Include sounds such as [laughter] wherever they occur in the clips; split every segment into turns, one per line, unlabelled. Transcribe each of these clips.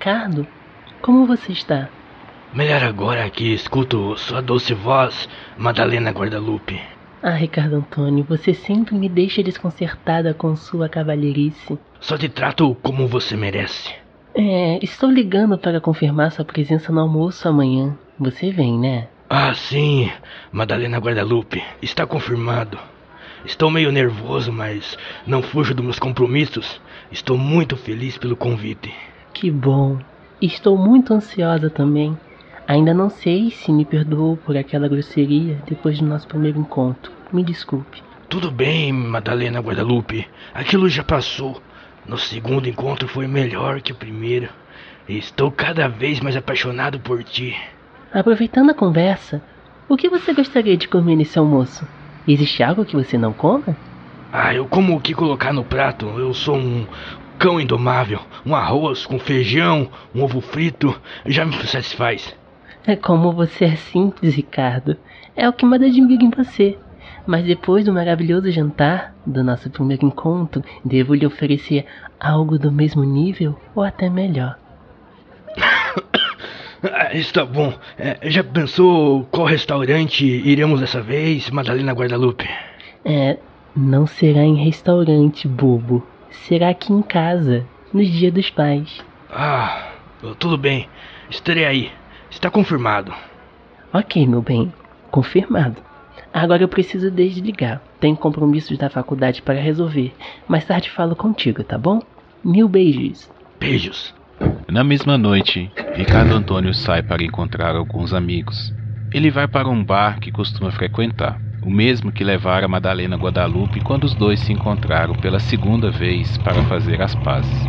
Ricardo, como você está?
Melhor agora que escuto sua doce voz, Madalena Guadalupe.
Ah, Ricardo Antônio, você sempre me deixa desconcertada com sua cavalheirice.
Só te trato como você merece.
É, estou ligando para confirmar sua presença no almoço amanhã. Você vem, né?
Ah, sim, Madalena Guadalupe, está confirmado. Estou meio nervoso, mas não fujo dos meus compromissos. Estou muito feliz pelo convite.
Que bom. Estou muito ansiosa também. Ainda não sei se me perdoou por aquela grosseria depois do nosso primeiro encontro. Me desculpe.
Tudo bem, Madalena Guadalupe. Aquilo já passou. Nosso segundo encontro foi melhor que o primeiro. Estou cada vez mais apaixonado por ti.
Aproveitando a conversa, o que você gostaria de comer nesse almoço? Existe algo que você não coma?
Ah, eu como o que colocar no prato. Eu sou um cão indomável. Um arroz com feijão, um ovo frito, já me satisfaz.
É como você é simples, Ricardo. É o que mais admiro em você. Mas depois do maravilhoso jantar, do nosso primeiro encontro, devo lhe oferecer algo do mesmo nível ou até melhor. [coughs]
ah, está bom. É, já pensou qual restaurante iremos dessa vez, Madalena Guadalupe?
É, não será em restaurante, bobo. Será aqui em casa, no dia dos pais.
Ah, tudo bem. Estarei aí. Está confirmado.
Ok, meu bem. Confirmado. Agora eu preciso desligar. Tenho compromissos da faculdade para resolver. Mais tarde falo contigo, tá bom? Mil beijos.
Beijos.
Na mesma noite, Ricardo Antônio sai para encontrar alguns amigos. Ele vai para um bar que costuma frequentar, o mesmo que levara Madalena Guadalupe quando os dois se encontraram pela segunda vez para fazer as pazes.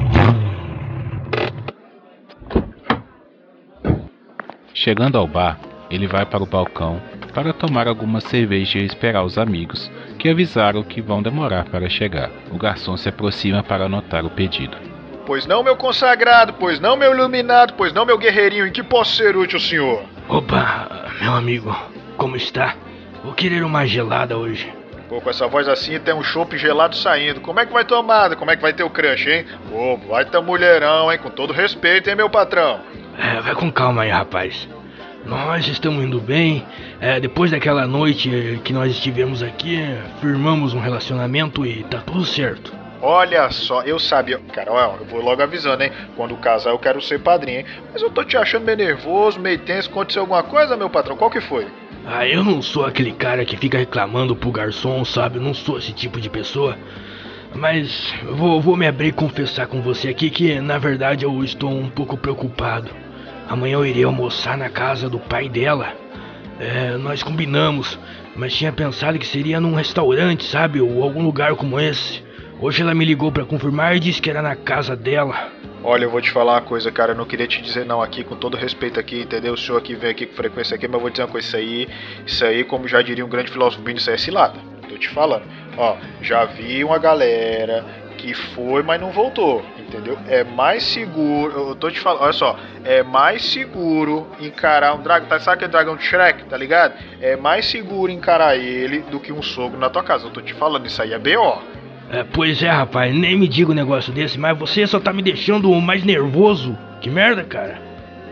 Chegando ao bar, ele vai para o balcão para tomar alguma cerveja e esperar os amigos, que avisaram que vão demorar para chegar. O garçom se aproxima para anotar o pedido.
Pois não, meu consagrado, pois não, meu iluminado, pois não, meu guerreirinho, em que posso ser útil, senhor?
Opa, meu amigo, como está? Vou querer uma gelada hoje.
Pô, com essa voz assim tem um chopp gelado saindo. Como é que vai tomar? Como é que vai ter o crush, hein? Pô, vai ter mulherão, hein? Com todo respeito, hein, meu patrão?
É, vai com calma aí, rapaz. Nós estamos indo bem. É, depois daquela noite que nós estivemos aqui, firmamos um relacionamento e tá tudo certo.
Olha só, eu sabia. Cara, ó, eu vou logo avisando, hein? Quando casar eu quero ser padrinho, hein? Mas eu tô te achando meio nervoso, meio tenso. Aconteceu alguma coisa, meu patrão? Qual que foi?
Ah, eu não sou aquele cara que fica reclamando pro garçom, sabe? Eu não sou esse tipo de pessoa. Mas vou, vou me abrir e confessar com você aqui que, na verdade, eu estou um pouco preocupado. Amanhã eu irei almoçar na casa do pai dela. É, nós combinamos, mas tinha pensado que seria num restaurante, sabe? Ou algum lugar como esse. Hoje ela me ligou para confirmar e disse que era na casa dela.
Olha, eu vou te falar uma coisa, cara. Eu não queria te dizer não aqui, com todo respeito aqui, entendeu? O senhor aqui vem aqui com frequência aqui, mas eu vou dizer uma coisa, isso aí, isso aí, como já diria um grande filósofo isso aí é cilada. Tô te falando. Ó, já vi uma galera que foi, mas não voltou, entendeu? É mais seguro, eu tô te falando, olha só, é mais seguro encarar um dragão, tá, sabe aquele dragão de Shrek, tá ligado? É mais seguro encarar ele do que um sogro na tua casa, eu tô te falando, isso aí é B.O.
É, pois é, rapaz, nem me diga um negócio desse, mas você só tá me deixando mais nervoso. Que merda, cara.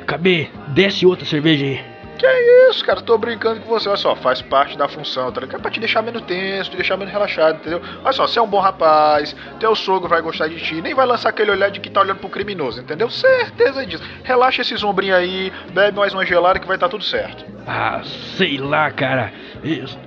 Acabei, desce outra cerveja aí.
Que é isso, cara? tô brincando com você. Olha só, faz parte da função, tá ligado? É pra te deixar menos tenso, te deixar menos relaxado, entendeu? Olha só, você é um bom rapaz, teu sogro vai gostar de ti, nem vai lançar aquele olhar de que tá olhando pro criminoso, entendeu? Certeza disso. Relaxa esse sombrinho aí, bebe mais uma gelada que vai estar tá tudo certo.
Ah, sei lá, cara.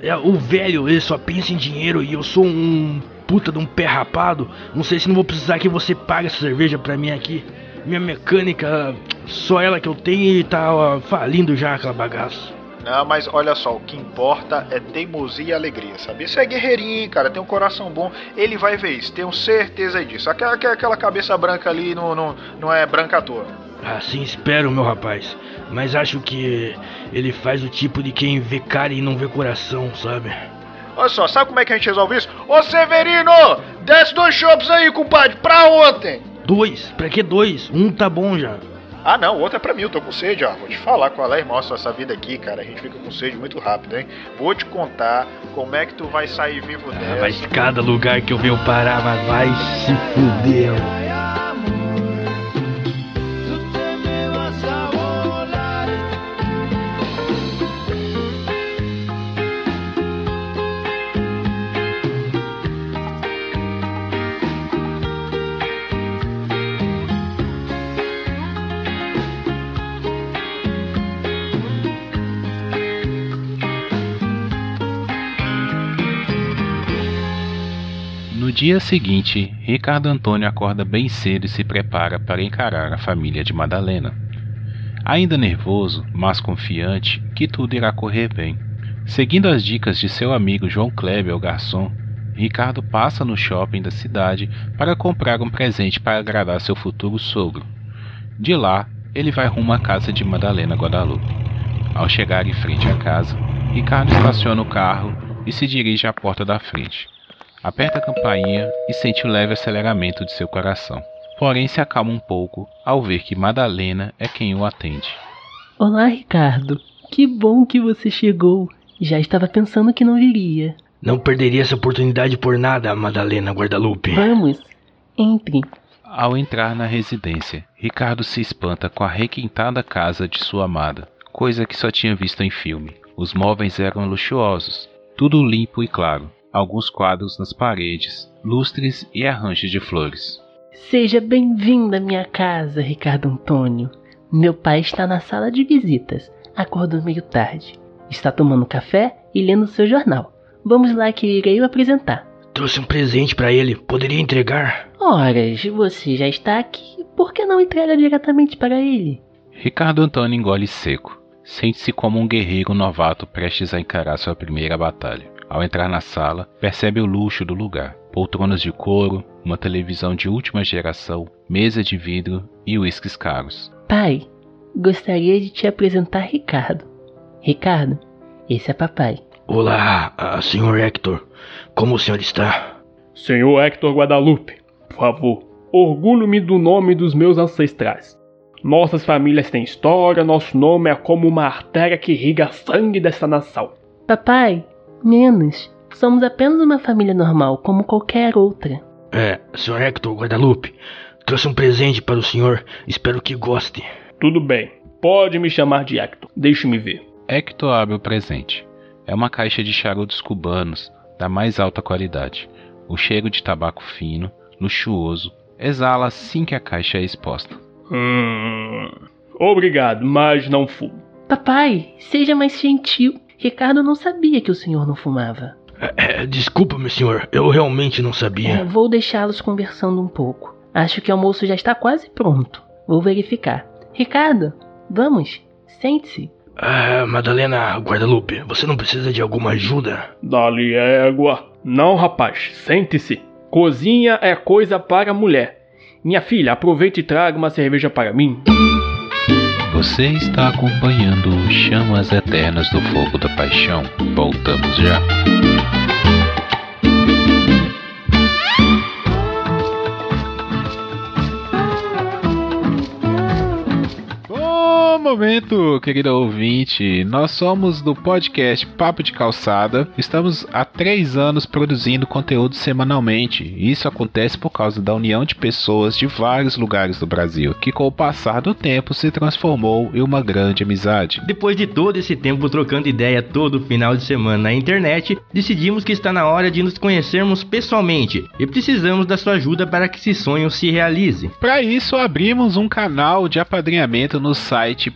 É, o velho, ele só pensa em dinheiro e eu sou um puta de um pé rapado. Não sei se não vou precisar que você pague essa cerveja pra mim aqui. Minha mecânica, só ela que eu tenho e tá ó, falindo já aquela bagaça.
Não, mas olha só, o que importa é teimosia e alegria, sabe? Você é guerreirinho, cara, tem um coração bom, ele vai ver isso, tenho certeza disso. Aquela, aquela cabeça branca ali não, não, não é branca à toa.
Assim espero, meu rapaz. Mas acho que ele faz o tipo de quem vê cara e não vê coração, sabe?
Olha só, sabe como é que a gente resolve isso? Ô Severino, desce dois chopps aí, compadre, pra ontem.
Dois? Pra que dois? Um tá bom já.
Ah não, o outro é pra mim, eu tô com sede, ó. Vou te falar qual é, irmão, essa vida aqui, cara. A gente fica com sede muito rápido, hein? Vou te contar como é que tu vai sair vivo ah, dessa.
Mas cada lugar que eu venho parar, mas vai se fuder.
Dia seguinte, Ricardo Antônio acorda bem cedo e se prepara para encarar a família de Madalena. Ainda nervoso, mas confiante que tudo irá correr bem. Seguindo as dicas de seu amigo João Kleber, o garçom, Ricardo passa no shopping da cidade para comprar um presente para agradar seu futuro sogro. De lá, ele vai rumo à casa de Madalena Guadalupe. Ao chegar em frente à casa, Ricardo estaciona o carro e se dirige à porta da frente. Aperta a campainha e sente o leve aceleramento de seu coração. Porém, se acalma um pouco ao ver que Madalena é quem o atende.
Olá, Ricardo. Que bom que você chegou. Já estava pensando que não viria.
Não perderia essa oportunidade por nada, Madalena Guadalupe.
Vamos, entre.
Ao entrar na residência, Ricardo se espanta com a requintada casa de sua amada, coisa que só tinha visto em filme. Os móveis eram luxuosos, tudo limpo e claro, alguns quadros nas paredes, lustres e arranjos de flores.
Seja bem-vindo à minha casa, Ricardo Antônio. Meu pai está na sala de visitas. Acordou meio tarde. Está tomando café e lendo seu jornal. Vamos lá que irei o apresentar.
Trouxe um presente para ele. Poderia entregar?
Horas, você já está aqui. Por que não entrega diretamente para ele?
Ricardo Antônio engole seco. Sente-se como um guerreiro novato prestes a encarar sua primeira batalha. Ao entrar na sala, percebe o luxo do lugar: poltronas de couro, uma televisão de última geração, mesa de vidro e uísques caros.
Pai, gostaria de te apresentar Ricardo. Ricardo, esse é papai.
Olá, ah, senhor Hector. Como o senhor está?
Senhor Hector Guadalupe, por favor, orgulho-me do nome dos meus ancestrais. Nossas famílias têm história, nosso nome é como uma artéria que irriga sangue desta nação.
Papai, menos. Somos apenas uma família normal, como qualquer outra.
É, senhor Hector Guadalupe, trouxe um presente para o senhor. Espero que goste.
Tudo bem, pode me chamar de Hector. Deixe-me ver.
Hector abre o presente. É uma caixa de charutos cubanos da mais alta qualidade. O cheiro de tabaco fino, luxuoso, exala assim que a caixa é exposta.
Hum. Obrigado, mas não fumo.
Papai, seja mais gentil. Ricardo não sabia que o senhor não fumava.
É, é, desculpa, meu senhor, eu realmente não sabia.
É, vou deixá-los conversando um pouco. Acho que o almoço já está quase pronto. Vou verificar. Ricardo, vamos, sente-se.
Ah, Madalena Guadalupe, você não precisa de alguma ajuda?
Dali égua. Não, rapaz, sente-se. Cozinha é coisa para mulher. Minha filha, aproveite e traga uma cerveja para mim.
Você está acompanhando Chamas Eternas do Fogo da Paixão. Voltamos já. Momento, querido ouvinte. Nós somos do podcast Papo de Calçada. Estamos há três anos produzindo conteúdo semanalmente. Isso acontece por causa da união de pessoas de vários lugares do Brasil, que com o passar do tempo se transformou em uma grande amizade.
Depois de todo esse tempo trocando ideia todo final de semana na internet, decidimos que está na hora de nos conhecermos pessoalmente e precisamos da sua ajuda para que esse sonho se realize.
Para isso, abrimos um canal de apadrinhamento no site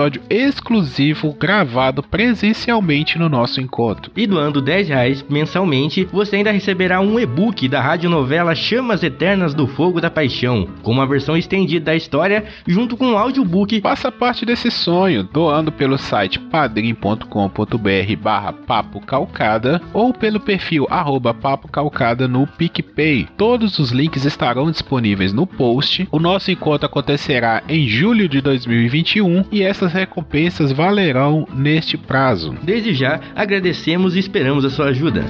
episódio exclusivo gravado presencialmente no nosso encontro.
E doando 10 reais mensalmente, você ainda receberá um e-book da radionovela Chamas Eternas do Fogo da Paixão, com uma versão estendida da história, junto com um audiobook.
Faça parte desse sonho, doando pelo site padrim.com.br barra papo calcada ou pelo perfil arroba papo calcada no PicPay. Todos os links estarão disponíveis no post. O nosso encontro acontecerá em julho de 2021 e essa essas recompensas valerão neste prazo.
Desde já, agradecemos e esperamos a sua ajuda.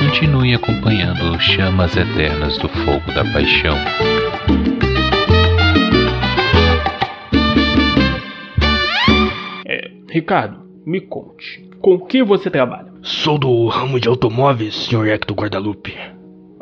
Continue acompanhando Chamas Eternas do Fogo da Paixão.
Ricardo, me conte. Com que você trabalha?
Sou do ramo de automóveis, Sr. Hector Guadalupe.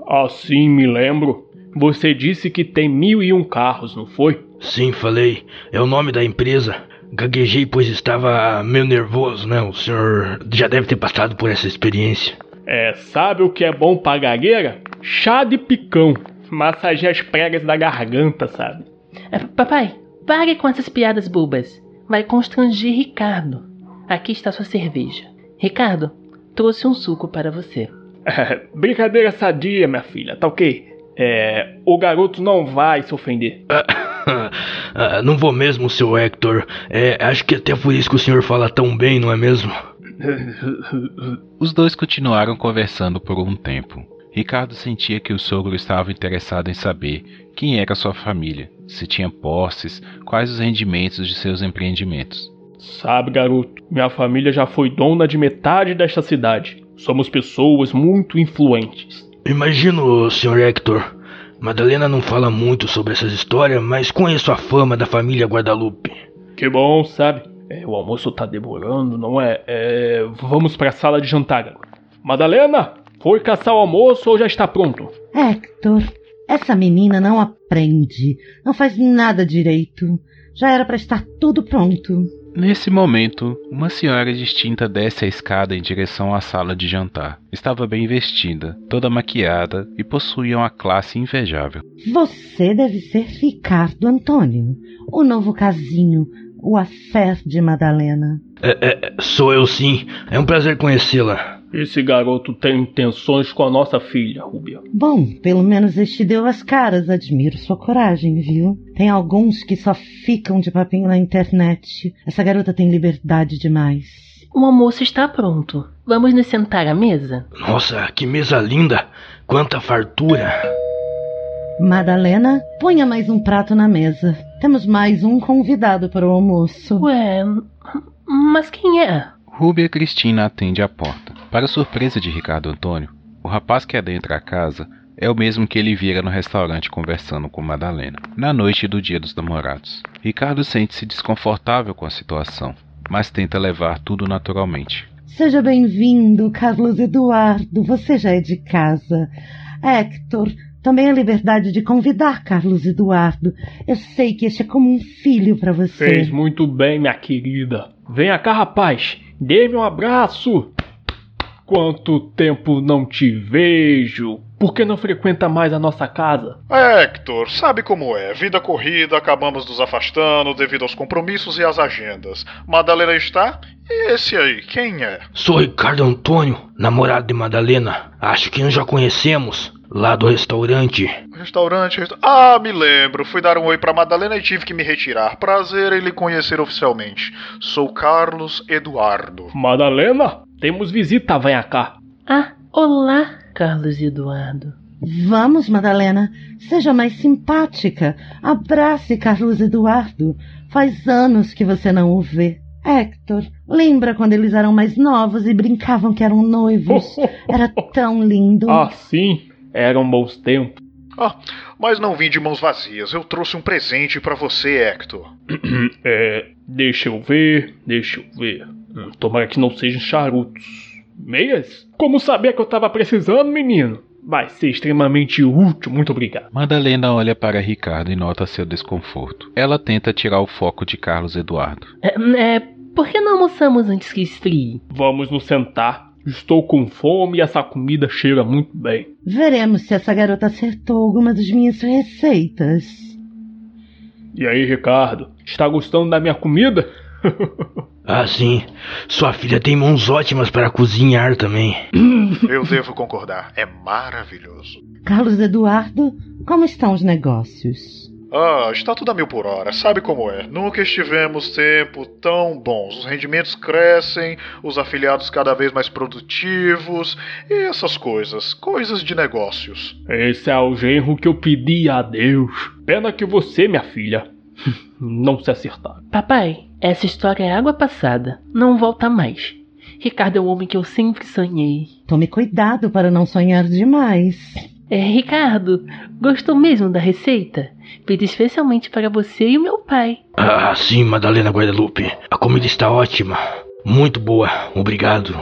Assim me lembro. Você disse que tem mil e um carros, não foi?
Sim, falei. É o nome da empresa. Gaguejei pois estava meio nervoso, né? O senhor já deve ter passado por essa experiência.
É, sabe o que é bom pra gagueira? Chá de picão. Massageia as pregas da garganta, sabe?
É, papai, pare com essas piadas bobas. Vai constranger Ricardo. Aqui está sua cerveja. Ricardo, trouxe um suco para você.
É, [laughs] brincadeira sadia, minha filha, tá ok? É, o garoto não vai se ofender. [laughs]
Ah, não vou mesmo, seu Hector. É, acho que até por isso que o senhor fala tão bem, não é mesmo? [laughs]
Os dois continuaram conversando por um tempo. Ricardo sentia que o sogro estava interessado em saber quem era sua família, se tinha posses, quais os rendimentos de seus empreendimentos.
Sabe, garoto, minha família já foi dona de metade desta cidade. Somos pessoas muito influentes.
Imagino, Sr. Hector. Madalena não fala muito sobre essas histórias, mas conheço a fama da família Guadalupe.
Que bom, sabe? É, o almoço tá demorando, não é? é vamos pra sala de jantar, garoto. Madalena, foi caçar o almoço ou já está pronto?
Hector, essa menina não aprende, não faz nada direito. Já era para estar tudo pronto.
Nesse momento, uma senhora distinta desce a escada em direção à sala de jantar. Estava bem vestida, toda maquiada e possuía uma classe invejável.
Você deve ser Ricardo Antônio, o novo casinho, o afé de Madalena.
É, é, sou eu sim. É um prazer conhecê-la.
Esse garoto tem intenções com a nossa filha, Rubia.
Bom, pelo menos este deu as caras. Admiro sua coragem, viu? Tem alguns que só ficam de papinho na internet. Essa garota tem liberdade demais.
O almoço está pronto. Vamos nos sentar à mesa?
Nossa, que mesa linda! Quanta fartura!
Madalena, ponha mais um prato na mesa. Temos mais um convidado para o almoço.
Ué, mas quem é?
Rúbia Cristina atende a porta. Para surpresa de Ricardo Antônio, o rapaz que adentra a casa é o mesmo que ele vira no restaurante conversando com Madalena, na noite do Dia dos Namorados. Ricardo sente-se desconfortável com a situação, mas tenta levar tudo naturalmente.
Seja bem-vindo, Carlos Eduardo. Você já é de casa. Hector, também a liberdade de convidar Carlos Eduardo. Eu sei que este é como um filho para você.
Fez muito bem, minha querida. Venha cá, rapaz. Dê-me um abraço. Quanto tempo não te vejo? Por que não frequenta mais a nossa casa?
Hector, sabe como é? Vida corrida, acabamos nos afastando devido aos compromissos e às agendas. Madalena está? E esse aí, quem é?
Sou Ricardo Antônio, namorado de Madalena. Acho que nos já conhecemos. Lá do restaurante.
Restaurante, resta... Ah, me lembro. Fui dar um oi pra Madalena e tive que me retirar. Prazer em lhe conhecer oficialmente. Sou Carlos Eduardo.
Madalena? Temos visita, venha cá.
Ah, olá, Carlos Eduardo.
Vamos, Madalena. Seja mais simpática. Abrace Carlos Eduardo. Faz anos que você não o vê. Hector, lembra quando eles eram mais novos e brincavam que eram noivos? [laughs] Era tão lindo.
Ah, sim. Eram bons tempos.
Ah, mas não vim de mãos vazias. Eu trouxe um presente para você, Hector. [clears throat]
é, deixa eu ver, deixa eu ver. Hum, tomara que não sejam charutos. Meias? Como sabia que eu tava precisando, menino? Vai ser extremamente útil, muito obrigado.
Madalena olha para Ricardo e nota seu desconforto. Ela tenta tirar o foco de Carlos Eduardo.
É, é por que não almoçamos antes que esfrie?
Vamos nos sentar. Estou com fome e essa comida cheira muito bem.
Veremos se essa garota acertou alguma das minhas receitas.
E aí, Ricardo? Está gostando da minha comida? [laughs]
ah, sim. Sua filha tem mãos ótimas para cozinhar também. [laughs]
Eu devo concordar. É maravilhoso.
Carlos Eduardo, como estão os negócios?
Ah, está tudo a mil por hora, sabe como é? Nunca estivemos tempo tão bons. Os rendimentos crescem, os afiliados cada vez mais produtivos e essas coisas, coisas de negócios.
Esse é o genro que eu pedi a Deus. Pena que você, minha filha, [laughs] não se acertar.
Papai, essa história é água passada, não volta mais. Ricardo é o homem que eu sempre sonhei.
Tome cuidado para não sonhar demais.
É, Ricardo, gostou mesmo da receita? Feita especialmente para você e o meu pai.
Ah, sim, Madalena Guadalupe. A comida está ótima. Muito boa, obrigado.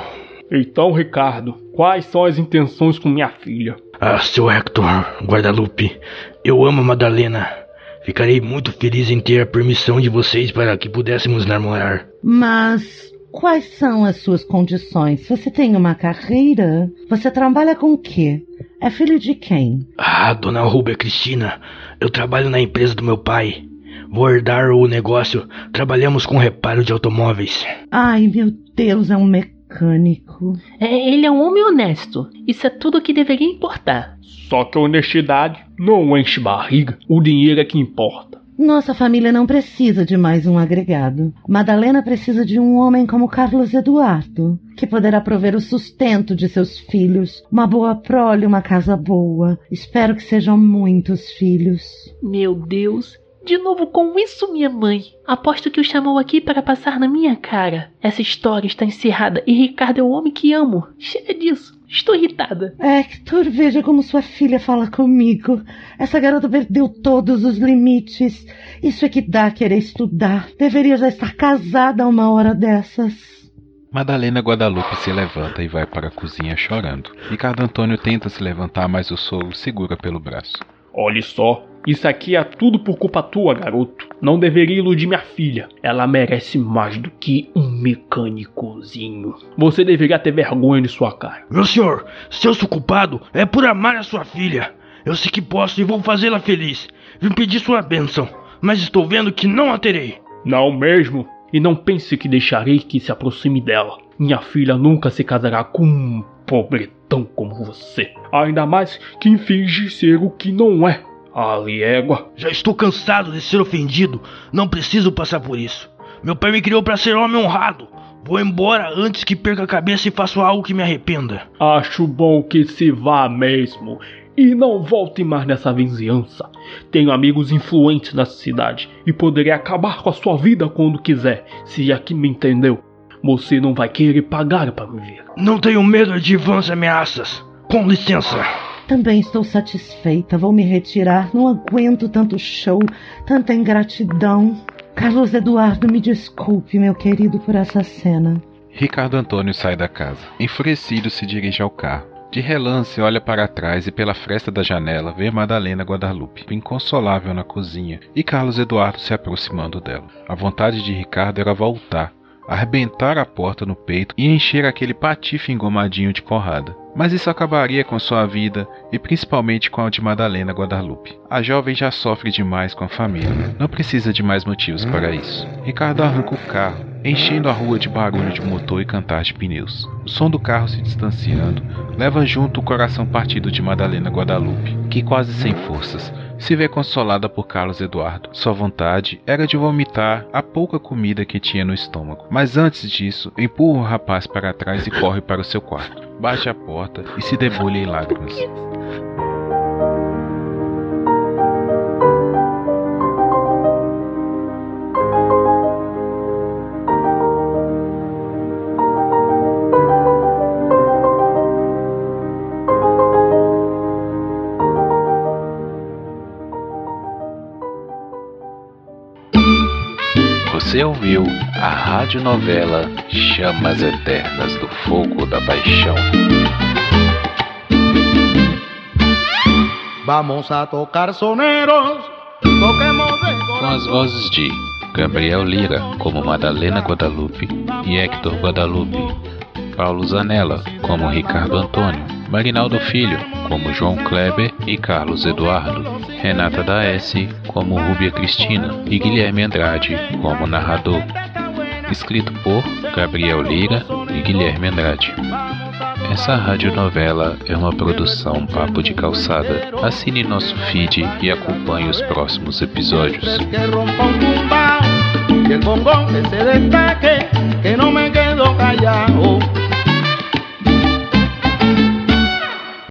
Então, Ricardo, quais são as intenções com minha filha?
Ah, seu Hector Guadalupe, eu amo a Madalena. Ficarei muito feliz em ter a permissão de vocês para que pudéssemos namorar.
Mas quais são as suas condições? Você tem uma carreira? Você trabalha com o quê? É filho de quem?
Ah, dona Rubia Cristina, eu trabalho na empresa do meu pai. Vou herdar o negócio. Trabalhamos com reparo de automóveis.
Ai, meu Deus, é um mecânico.
É, ele é um homem honesto. Isso é tudo o que deveria importar.
Só que a honestidade não enche barriga. O dinheiro é que importa.
Nossa família não precisa de mais um agregado. Madalena precisa de um homem como Carlos Eduardo, que poderá prover o sustento de seus filhos, uma boa prole, uma casa boa. Espero que sejam muitos filhos.
Meu Deus, de novo com isso, minha mãe. Aposto que o chamou aqui para passar na minha cara. Essa história está encerrada e Ricardo é o homem que amo. Chega disso. Estou irritada.
Hector, veja como sua filha fala comigo. Essa garota perdeu todos os limites. Isso é que dá a querer estudar. Deveria já estar casada a uma hora dessas.
Madalena Guadalupe se levanta e vai para a cozinha chorando. Ricardo Antônio tenta se levantar, mas o sogro segura pelo braço.
Olhe só, isso aqui é tudo por culpa tua, garoto. Não deveria iludir minha filha. Ela merece mais do que um mecânicozinho. Você deveria ter vergonha de sua cara.
Meu senhor, se eu sou culpado, é por amar a sua filha. Eu sei que posso e vou fazê-la feliz. Vim pedir sua bênção, mas estou vendo que não a terei.
Não mesmo? E não pense que deixarei que se aproxime dela. Minha filha nunca se casará com um pobretão como você. Ainda mais quem finge ser o que não é. Ali égua.
Já estou cansado de ser ofendido. Não preciso passar por isso. Meu pai me criou para ser homem honrado. Vou embora antes que perca a cabeça e faça algo que me arrependa.
Acho bom que se vá mesmo. E não volte mais nessa vizinhança. Tenho amigos influentes nessa cidade e poderei acabar com a sua vida quando quiser, se aqui me entendeu. Você não vai querer pagar para me ver.
Não tenho medo de vãs ameaças. Com licença.
Também estou satisfeita. Vou me retirar. Não aguento tanto show, tanta ingratidão. Carlos Eduardo, me desculpe, meu querido, por essa cena.
Ricardo Antônio sai da casa. Enfurecido, se dirige ao carro. De relance, olha para trás e pela fresta da janela vê Madalena Guadalupe, inconsolável na cozinha, e Carlos Eduardo se aproximando dela. A vontade de Ricardo era voltar, arrebentar a porta no peito e encher aquele patife engomadinho de porrada. Mas isso acabaria com sua vida e principalmente com a de Madalena Guadalupe. A jovem já sofre demais com a família, não precisa de mais motivos para isso. Ricardo arranca o carro, enchendo a rua de barulho de motor e cantar de pneus. O som do carro se distanciando leva junto o coração partido de Madalena Guadalupe, que quase sem forças se vê consolada por Carlos Eduardo. Sua vontade era de vomitar a pouca comida que tinha no estômago. Mas antes disso, empurra o rapaz para trás e corre para o seu quarto. Bate a porta e se debulha em lágrimas. Você ouviu a radionovela Chamas Eternas do Fogo da Paixão.
Vamos a tocar soneros,
Com as vozes de Gabriel Lira como Madalena Guadalupe e Hector Guadalupe, Paulo Zanella como Ricardo Antônio, Marinaldo Filho como João Kleber e Carlos Eduardo, Renata da S como Rúbia Cristina e Guilherme Andrade como narrador. Escrito por Gabriel Lira e Guilherme Andrade. Essa radionovela é uma produção Papo de Calçada. Assine nosso feed e acompanhe os próximos episódios.
que el bongón que se destaque, que no me quede